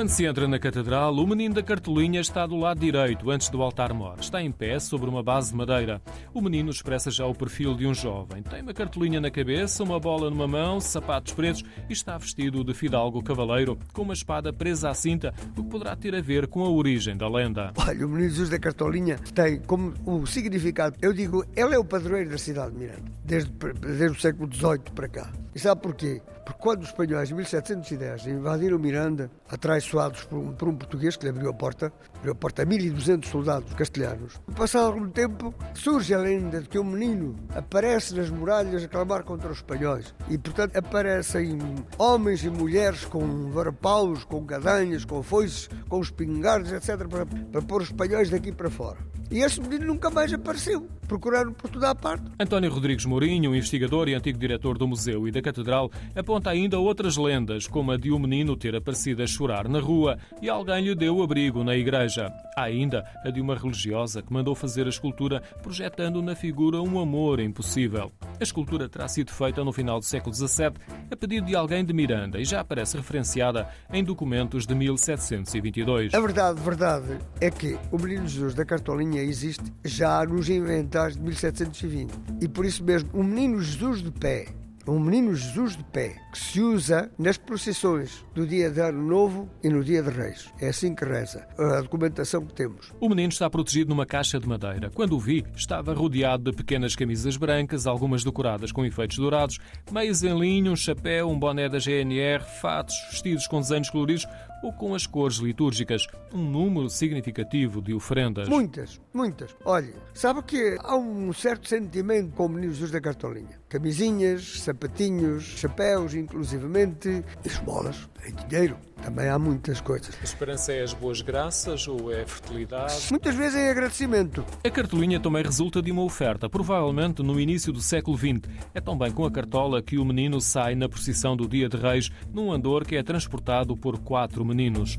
Quando se entra na catedral, o menino da cartolinha está do lado direito, antes do altar-mor. Está em pé sobre uma base de madeira. O menino expressa já o perfil de um jovem. Tem uma cartolinha na cabeça, uma bola numa mão, sapatos pretos e está vestido de fidalgo cavaleiro, com uma espada presa à cinta, o que poderá ter a ver com a origem da lenda. Olha, o menino Jesus da cartolinha tem como o significado, eu digo, ele é o padroeiro da cidade de Miranda, desde, desde o século XVIII para cá. E sabe porquê? Porque quando os espanhóis, em 1710, invadiram Miranda, atraiçoados por um, por um português que lhe abriu a porta, abriu a porta a 1.200 soldados castelhanos, passado algum tempo, surge a lenda de que um menino aparece nas muralhas a clamar contra os espanhóis. E, portanto, aparecem homens e mulheres com varapaus, com gadanhas, com foices, com espingardas, etc., para, para pôr os espanhóis daqui para fora. E esse menino nunca mais apareceu. Procuraram por toda a parte. António Rodrigues Mourinho, investigador e antigo diretor do museu e da catedral, aponta ainda outras lendas, como a de um menino ter aparecido a chorar na rua e alguém lhe deu abrigo na igreja. Há ainda a de uma religiosa que mandou fazer a escultura projetando na figura um amor impossível. A escultura terá sido feita no final do século XVII a pedido de alguém de Miranda e já aparece referenciada em documentos de 1722. A verdade, verdade, é que o Menino Jesus da Cartolinha existe já nos inventários de 1720. E por isso mesmo, o Menino Jesus de pé um menino Jesus de pé, que se usa nas procissões do dia de Ano Novo e no dia de Reis. É assim que reza a documentação que temos. O menino está protegido numa caixa de madeira. Quando o vi, estava rodeado de pequenas camisas brancas, algumas decoradas com efeitos dourados, meias em linho, um chapéu, um boné da GNR, fatos, vestidos com desenhos coloridos ou com as cores litúrgicas. Um número significativo de oferendas. Muitas, muitas. Olha, sabe que há um certo sentimento com o menino Jesus da Cartolinha. Camisinhas, sapatinhos, chapéus, inclusivamente, esmolas, em dinheiro. Também há muitas coisas. A esperança é as boas graças ou é a fertilidade? Muitas vezes é agradecimento. A cartolinha também resulta de uma oferta, provavelmente no início do século XX. É também com a cartola que o menino sai na procissão do Dia de Reis, num andor que é transportado por quatro meninos.